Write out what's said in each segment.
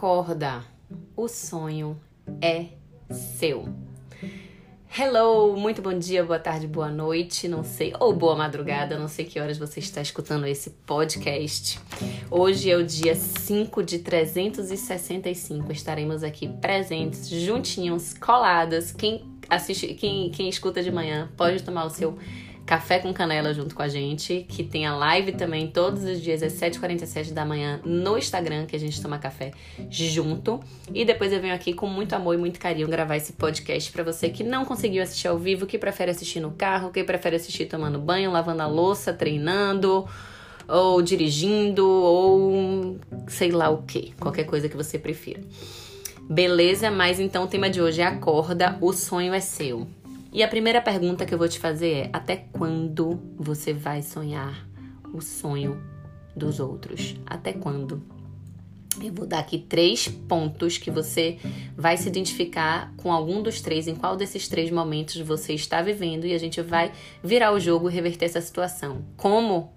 Acorda, o sonho é seu. Hello, muito bom dia, boa tarde, boa noite, não sei, ou boa madrugada, não sei que horas você está escutando esse podcast. Hoje é o dia 5 de 365, estaremos aqui presentes, juntinhos, coladas. Quem assiste, quem, quem escuta de manhã pode tomar o seu Café com Canela junto com a gente, que tem a live também todos os dias às 7h47 da manhã no Instagram, que a gente toma café junto. E depois eu venho aqui com muito amor e muito carinho gravar esse podcast para você que não conseguiu assistir ao vivo, que prefere assistir no carro, que prefere assistir tomando banho, lavando a louça, treinando ou dirigindo ou sei lá o que, qualquer coisa que você prefira. Beleza? Mas então o tema de hoje é acorda, o sonho é seu. E a primeira pergunta que eu vou te fazer é: até quando você vai sonhar o sonho dos outros? Até quando? Eu vou dar aqui três pontos que você vai se identificar com algum dos três, em qual desses três momentos você está vivendo, e a gente vai virar o jogo e reverter essa situação. Como?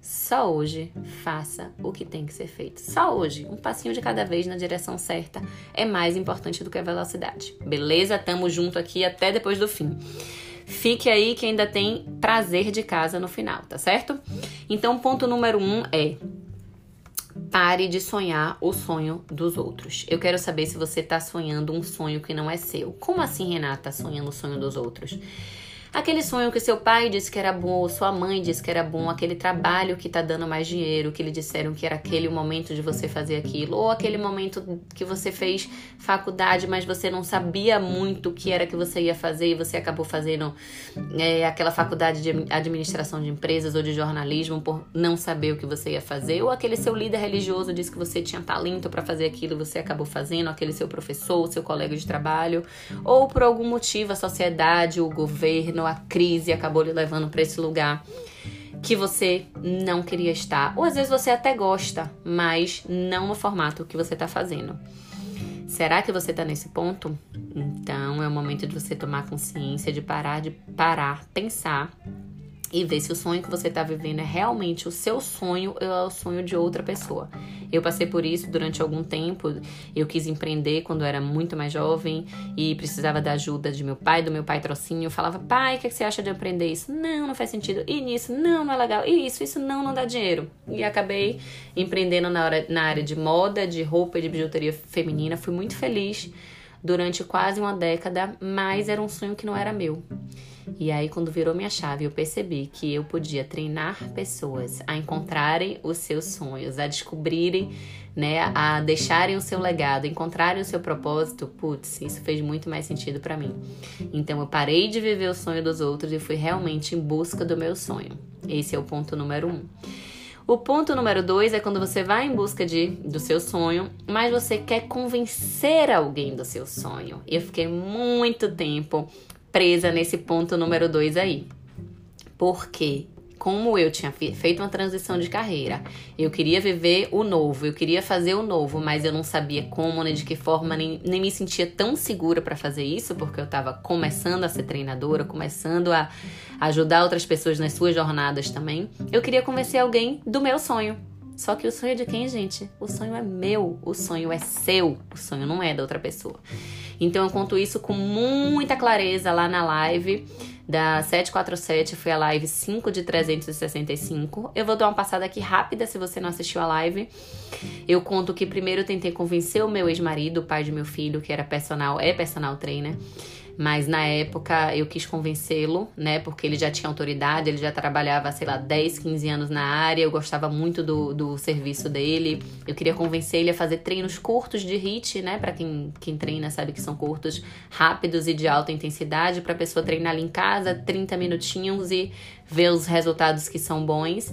Só hoje faça o que tem que ser feito. Só hoje, um passinho de cada vez na direção certa é mais importante do que a velocidade. Beleza? Tamo junto aqui até depois do fim. Fique aí que ainda tem prazer de casa no final, tá certo? Então, ponto número um é pare de sonhar o sonho dos outros. Eu quero saber se você tá sonhando um sonho que não é seu. Como assim, Renata, sonhando o sonho dos outros? Aquele sonho que seu pai disse que era bom, ou sua mãe disse que era bom, aquele trabalho que tá dando mais dinheiro, que lhe disseram que era aquele o momento de você fazer aquilo, ou aquele momento que você fez faculdade, mas você não sabia muito o que era que você ia fazer e você acabou fazendo é, aquela faculdade de administração de empresas ou de jornalismo por não saber o que você ia fazer, ou aquele seu líder religioso disse que você tinha talento para fazer aquilo e você acabou fazendo, aquele seu professor, seu colega de trabalho, ou por algum motivo a sociedade, o governo, a crise acabou lhe levando para esse lugar que você não queria estar. Ou às vezes você até gosta, mas não no formato que você está fazendo. Será que você está nesse ponto? Então é o momento de você tomar consciência, de parar, de parar, pensar e ver se o sonho que você está vivendo é realmente o seu sonho ou é o sonho de outra pessoa. Eu passei por isso durante algum tempo. Eu quis empreender quando era muito mais jovem e precisava da ajuda de meu pai, do meu pai trocinho. Eu falava, pai, o que, é que você acha de aprender isso? Não, não faz sentido. E nisso, não, não é legal. E isso, isso não, não dá dinheiro. E acabei empreendendo na, hora, na área de moda, de roupa e de bijuteria feminina. Fui muito feliz durante quase uma década, mas era um sonho que não era meu. E aí, quando virou minha chave, eu percebi que eu podia treinar pessoas a encontrarem os seus sonhos, a descobrirem, né, a deixarem o seu legado, encontrarem o seu propósito. Putz, isso fez muito mais sentido para mim. Então, eu parei de viver o sonho dos outros e fui realmente em busca do meu sonho. Esse é o ponto número um. O ponto número dois é quando você vai em busca de, do seu sonho, mas você quer convencer alguém do seu sonho. Eu fiquei muito tempo presa nesse ponto número dois aí. Porque como eu tinha feito uma transição de carreira, eu queria viver o novo, eu queria fazer o novo, mas eu não sabia como, nem de que forma, nem, nem me sentia tão segura para fazer isso, porque eu estava começando a ser treinadora, começando a ajudar outras pessoas nas suas jornadas também. Eu queria convencer alguém do meu sonho. Só que o sonho é de quem, gente? O sonho é meu, o sonho é seu, o sonho não é da outra pessoa. Então eu conto isso com muita clareza lá na live da 747, foi a live 5 de 365. Eu vou dar uma passada aqui rápida se você não assistiu a live. Eu conto que primeiro eu tentei convencer o meu ex-marido, o pai de meu filho, que era personal, é personal trainer mas na época eu quis convencê-lo, né? Porque ele já tinha autoridade, ele já trabalhava, sei lá, 10, 15 anos na área, eu gostava muito do, do serviço dele. Eu queria convencer ele a fazer treinos curtos de HIIT, né? Para quem, quem treina sabe que são curtos, rápidos e de alta intensidade, para pessoa treinar ali em casa 30 minutinhos e ver os resultados que são bons.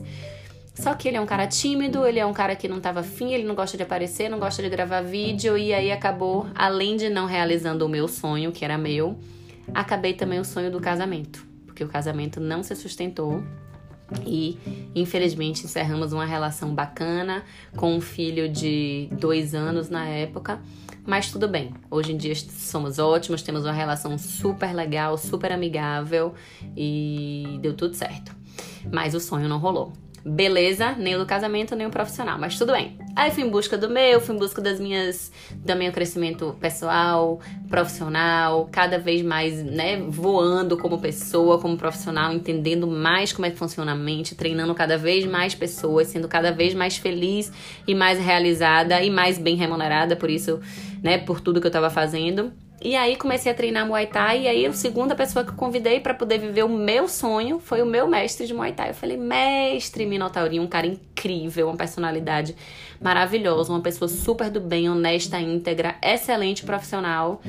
Só que ele é um cara tímido, ele é um cara que não tava afim, ele não gosta de aparecer, não gosta de gravar vídeo, e aí acabou, além de não realizando o meu sonho, que era meu, acabei também o sonho do casamento. Porque o casamento não se sustentou. E infelizmente encerramos uma relação bacana com um filho de dois anos na época. Mas tudo bem, hoje em dia somos ótimos, temos uma relação super legal, super amigável e deu tudo certo. Mas o sonho não rolou. Beleza, nem o do casamento, nem o profissional, mas tudo bem. Aí fui em busca do meu, fui em busca das minhas, do meu crescimento pessoal, profissional, cada vez mais, né, voando como pessoa, como profissional, entendendo mais como é que funciona a mente, treinando cada vez mais pessoas, sendo cada vez mais feliz e mais realizada e mais bem remunerada por isso, né, por tudo que eu tava fazendo. E aí comecei a treinar Muay Thai e aí a segunda pessoa que eu convidei para poder viver o meu sonho foi o meu mestre de Muay Thai. Eu falei: "Mestre Minotaurinho, um cara incrível, uma personalidade maravilhosa, uma pessoa super do bem, honesta, íntegra, excelente profissional".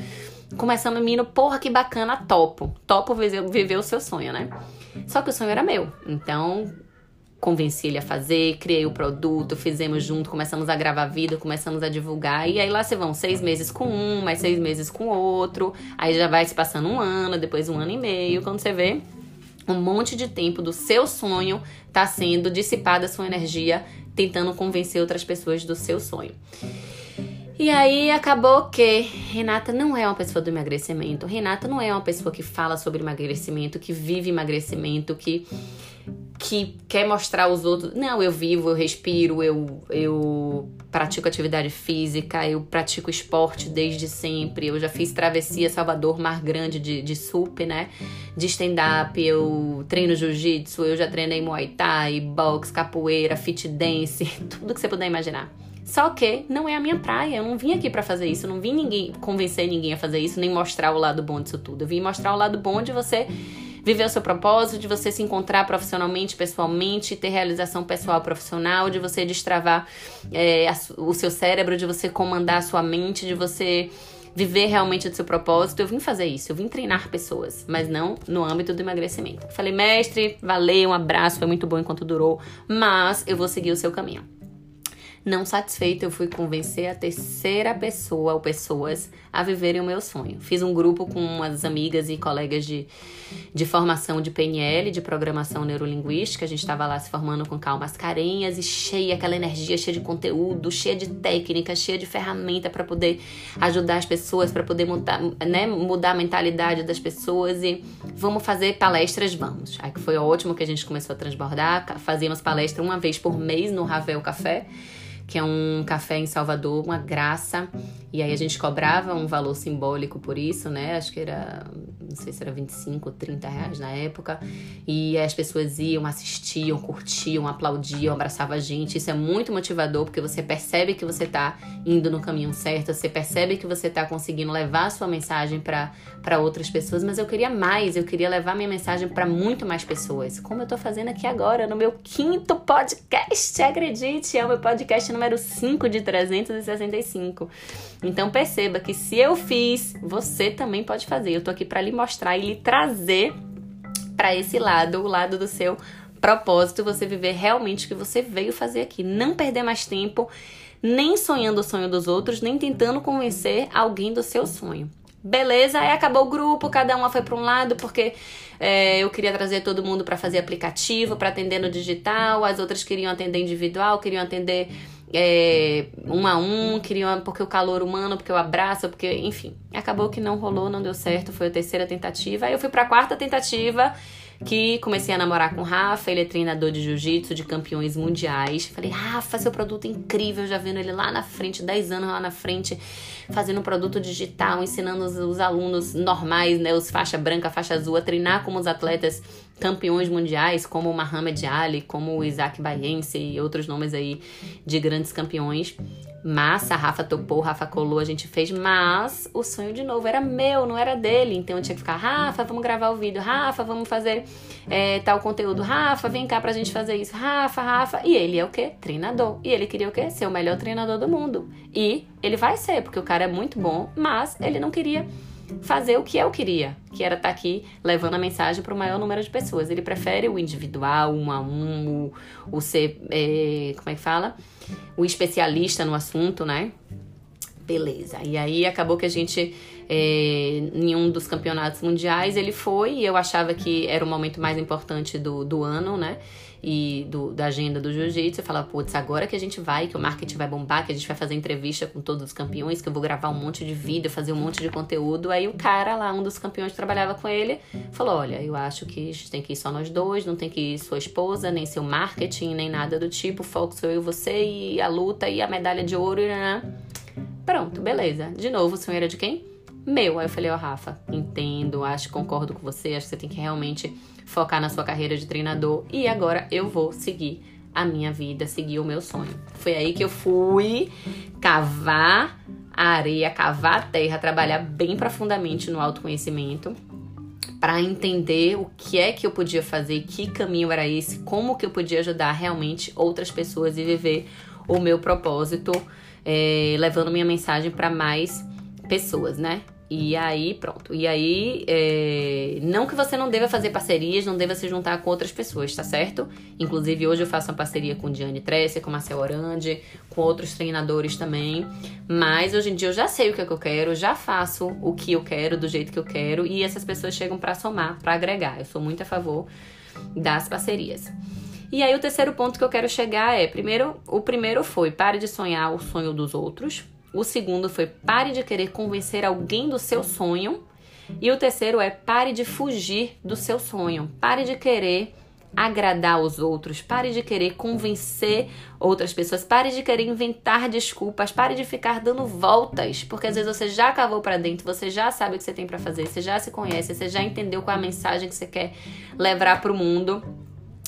Começando menino, porra, que bacana, topo. Topo viver o seu sonho, né? Só que o sonho era meu. Então, convenci ele a fazer, criei o produto, fizemos junto, começamos a gravar vídeo, começamos a divulgar. E aí lá se vão seis meses com um, mais seis meses com outro. Aí já vai se passando um ano, depois um ano e meio. Quando você vê, um monte de tempo do seu sonho tá sendo dissipada sua energia tentando convencer outras pessoas do seu sonho. E aí acabou que Renata não é uma pessoa do emagrecimento. Renata não é uma pessoa que fala sobre emagrecimento, que vive emagrecimento, que que quer mostrar aos outros, não, eu vivo, eu respiro, eu, eu pratico atividade física, eu pratico esporte desde sempre, eu já fiz travessia Salvador Mar Grande de, de SUP, né? De stand-up, eu treino jiu-jitsu, eu já treinei Muay Thai, boxe, capoeira, fit dance, tudo que você puder imaginar. Só que não é a minha praia, eu não vim aqui para fazer isso, eu não vim ninguém convencer ninguém a fazer isso, nem mostrar o lado bom disso tudo. Eu vim mostrar o lado bom de você viver o seu propósito, de você se encontrar profissionalmente, pessoalmente, ter realização pessoal profissional, de você destravar é, o seu cérebro, de você comandar a sua mente, de você viver realmente do seu propósito. Eu vim fazer isso, eu vim treinar pessoas, mas não no âmbito do emagrecimento. Falei, mestre, valeu, um abraço, foi muito bom enquanto durou, mas eu vou seguir o seu caminho. Não satisfeita, eu fui convencer a terceira pessoa ou pessoas a viverem o meu sonho. Fiz um grupo com umas amigas e colegas de, de formação de PNL, de programação neurolinguística. A gente estava lá se formando com calmas carinhas e cheia, aquela energia cheia de conteúdo, cheia de técnica, cheia de ferramenta para poder ajudar as pessoas, para poder mudar, né, mudar a mentalidade das pessoas e vamos fazer palestras, vamos. Aí que foi ótimo que a gente começou a transbordar, fazíamos palestra uma vez por mês no Ravel Café que é um café em Salvador, uma graça. E aí a gente cobrava um valor simbólico por isso, né? Acho que era, não sei se era 25 ou 30 reais na época. E as pessoas iam, assistiam, curtiam, aplaudiam, abraçavam a gente. Isso é muito motivador, porque você percebe que você tá indo no caminho certo, você percebe que você tá conseguindo levar a sua mensagem para outras pessoas. Mas eu queria mais, eu queria levar minha mensagem para muito mais pessoas. Como eu tô fazendo aqui agora, no meu quinto podcast, acredite, é o meu podcast número 5 de 365. Então perceba que se eu fiz, você também pode fazer. Eu tô aqui para lhe mostrar e lhe trazer para esse lado, o lado do seu propósito, você viver realmente o que você veio fazer aqui, não perder mais tempo nem sonhando o sonho dos outros, nem tentando convencer alguém do seu sonho. Beleza, aí acabou o grupo, cada uma foi para um lado, porque é, eu queria trazer todo mundo para fazer aplicativo, para atender no digital, as outras queriam atender individual, queriam atender é, um a um, queriam porque o calor humano, porque o abraço, porque, enfim. Acabou que não rolou, não deu certo, foi a terceira tentativa. Aí eu fui para a quarta tentativa que comecei a namorar com o Rafa, ele é treinador de jiu-jitsu de campeões mundiais. Falei, Rafa, seu produto é incrível, já vendo ele lá na frente, 10 anos lá na frente, fazendo um produto digital, ensinando os, os alunos normais, né, os faixa branca, faixa azul, a treinar como os atletas campeões mundiais, como o Muhammad Ali, como o Isaac Baiense e outros nomes aí de grandes campeões. Massa, Rafa topou, Rafa colou, a gente fez, mas o sonho de novo era meu, não era dele. Então eu tinha que ficar, Rafa, vamos gravar o vídeo, Rafa, vamos fazer é, tal conteúdo, Rafa, vem cá pra gente fazer isso, Rafa, Rafa. E ele é o quê? Treinador. E ele queria o quê? Ser o melhor treinador do mundo. E ele vai ser, porque o cara é muito bom, mas ele não queria fazer o que eu queria, que era estar tá aqui levando a mensagem para o maior número de pessoas. Ele prefere o individual, um a um, o, o ser, é, como é que fala? O especialista no assunto, né? Beleza. E aí acabou que a gente é, em um dos campeonatos mundiais. Ele foi e eu achava que era o momento mais importante do, do ano, né? e do, da agenda do jiu-jitsu e falar, putz, agora que a gente vai, que o marketing vai bombar, que a gente vai fazer entrevista com todos os campeões, que eu vou gravar um monte de vídeo, fazer um monte de conteúdo. Aí o cara lá, um dos campeões que trabalhava com ele, falou: Olha, eu acho que a gente tem que ir só nós dois, não tem que ir sua esposa, nem seu marketing, nem nada do tipo. O foco sou eu e você, e a luta e a medalha de ouro. E... Pronto, beleza. De novo, o sonho era de quem? Meu. Aí eu falei, ó, oh, Rafa, entendo, acho que concordo com você, acho que você tem que realmente focar na sua carreira de treinador e agora eu vou seguir a minha vida, seguir o meu sonho. Foi aí que eu fui cavar a areia, cavar a terra, trabalhar bem profundamente no autoconhecimento para entender o que é que eu podia fazer, que caminho era esse, como que eu podia ajudar realmente outras pessoas e viver o meu propósito, é, levando minha mensagem para mais pessoas, né? E aí, pronto. E aí, é... não que você não deva fazer parcerias, não deva se juntar com outras pessoas, tá certo? Inclusive, hoje eu faço uma parceria com Diane Tresser, com Marcel Orandi, com outros treinadores também. Mas hoje em dia eu já sei o que, é que eu quero, já faço o que eu quero, do jeito que eu quero. E essas pessoas chegam para somar, para agregar. Eu sou muito a favor das parcerias. E aí, o terceiro ponto que eu quero chegar é: primeiro, o primeiro foi pare de sonhar o sonho dos outros o segundo foi pare de querer convencer alguém do seu sonho. E o terceiro é pare de fugir do seu sonho. Pare de querer agradar os outros, pare de querer convencer outras pessoas, pare de querer inventar desculpas, pare de ficar dando voltas, porque às vezes você já cavou para dentro, você já sabe o que você tem para fazer, você já se conhece, você já entendeu qual é a mensagem que você quer levar para o mundo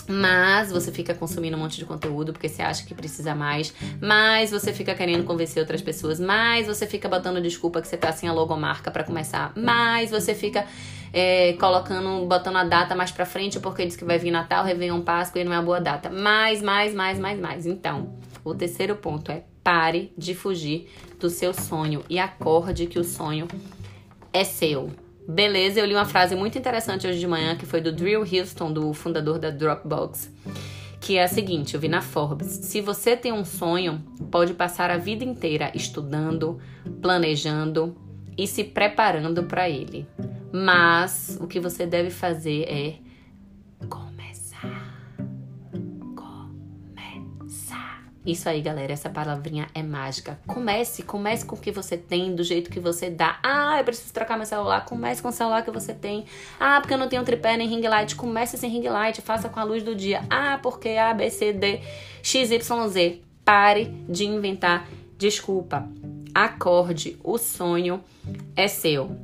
mas você fica consumindo um monte de conteúdo porque você acha que precisa mais, mas você fica querendo convencer outras pessoas, mais você fica botando desculpa que você tá sem a logomarca para começar, mais você fica é, colocando, botando a data mais pra frente porque diz que vai vir Natal, Réveillon, Páscoa e não é uma boa data. Mais, mais, mais, mais, mais. Então, o terceiro ponto é pare de fugir do seu sonho e acorde que o sonho é seu. Beleza, eu li uma frase muito interessante hoje de manhã que foi do Drill Houston, do fundador da Dropbox, que é a seguinte: eu vi na Forbes. Se você tem um sonho, pode passar a vida inteira estudando, planejando e se preparando para ele. Mas o que você deve fazer é Isso aí, galera, essa palavrinha é mágica. Comece, comece com o que você tem, do jeito que você dá. Ah, eu preciso trocar meu celular. Comece com o celular que você tem. Ah, porque eu não tenho tripé nem ring light. Comece sem ring light, faça com a luz do dia. Ah, porque A, B, C, D, X, Y, Z. Pare de inventar desculpa. Acorde, o sonho é seu.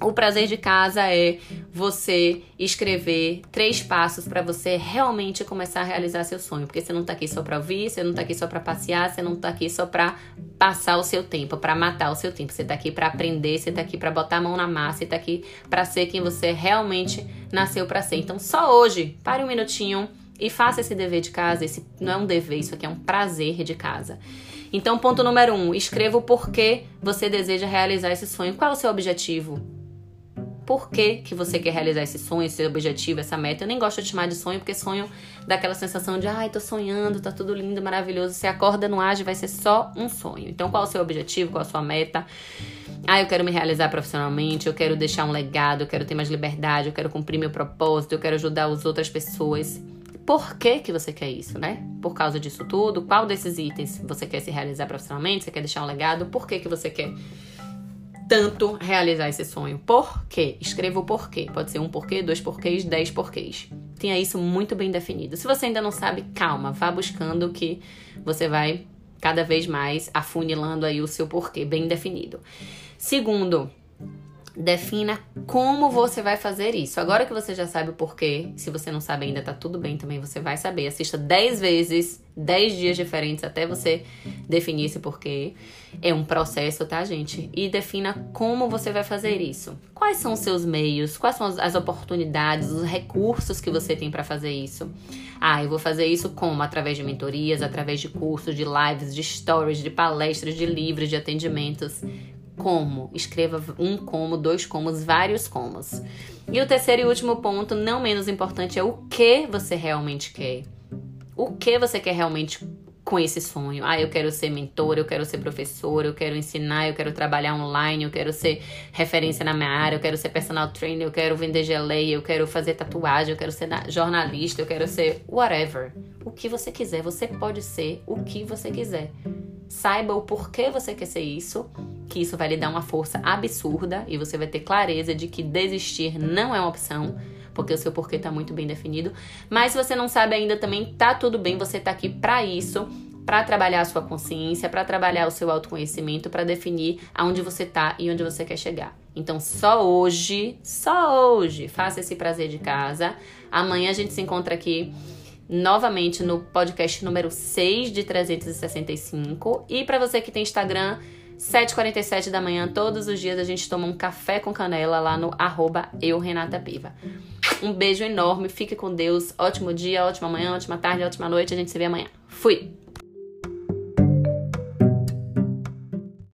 O prazer de casa é você escrever três passos para você realmente começar a realizar seu sonho, porque você não tá aqui só para ouvir, você não tá aqui só para passear, você não tá aqui só para passar o seu tempo, para matar o seu tempo. Você tá aqui para aprender, você tá aqui para botar a mão na massa, você tá aqui para ser quem você realmente nasceu para ser. Então, só hoje, pare um minutinho e faça esse dever de casa. Esse não é um dever, isso aqui é um prazer de casa. Então, ponto número um: escreva o porquê você deseja realizar esse sonho. Qual é o seu objetivo? Por que, que você quer realizar esse sonho, esse objetivo, essa meta? Eu nem gosto de chamar de sonho, porque sonho dá aquela sensação de, ai, tô sonhando, tá tudo lindo, maravilhoso. Você acorda, não age, vai ser só um sonho. Então, qual é o seu objetivo? Qual é a sua meta? Ah, eu quero me realizar profissionalmente, eu quero deixar um legado, eu quero ter mais liberdade, eu quero cumprir meu propósito, eu quero ajudar as outras pessoas. Por que, que você quer isso, né? Por causa disso tudo? Qual desses itens você quer se realizar profissionalmente? Você quer deixar um legado? Por que, que você quer tanto realizar esse sonho? Por quê? Escreva o porquê. Pode ser um porquê, dois porquês, dez porquês. Tenha isso muito bem definido. Se você ainda não sabe, calma, vá buscando que você vai cada vez mais afunilando aí o seu porquê bem definido. Segundo, Defina como você vai fazer isso. Agora que você já sabe o porquê, se você não sabe ainda, tá tudo bem também, você vai saber. Assista 10 vezes, 10 dias diferentes até você definir esse porquê. É um processo, tá, gente? E defina como você vai fazer isso. Quais são os seus meios? Quais são as oportunidades, os recursos que você tem para fazer isso? Ah, eu vou fazer isso como? Através de mentorias, através de cursos, de lives, de stories, de palestras, de livros, de atendimentos como. Escreva um como, dois comos, vários comos. E o terceiro e último ponto, não menos importante, é o que você realmente quer. O que você quer realmente com esse sonho. Ah, eu quero ser mentor, eu quero ser professor, eu quero ensinar, eu quero trabalhar online, eu quero ser referência na minha área, eu quero ser personal trainer, eu quero vender geleia, eu quero fazer tatuagem, eu quero ser jornalista, eu quero ser whatever. O que você quiser, você pode ser o que você quiser. Saiba o porquê você quer ser isso, que isso vai lhe dar uma força absurda e você vai ter clareza de que desistir não é uma opção porque o seu porquê tá muito bem definido. Mas se você não sabe ainda também, tá tudo bem, você tá aqui para isso, para trabalhar a sua consciência, para trabalhar o seu autoconhecimento, para definir aonde você tá e onde você quer chegar. Então, só hoje, só hoje, faça esse prazer de casa. Amanhã a gente se encontra aqui novamente no podcast número 6 de 365. E para você que tem Instagram, 7h47 da manhã, todos os dias a gente toma um café com canela lá no arroba eu, Renata Piva. Um beijo enorme, fique com Deus, ótimo dia, ótima manhã, ótima tarde, ótima noite, a gente se vê amanhã. Fui!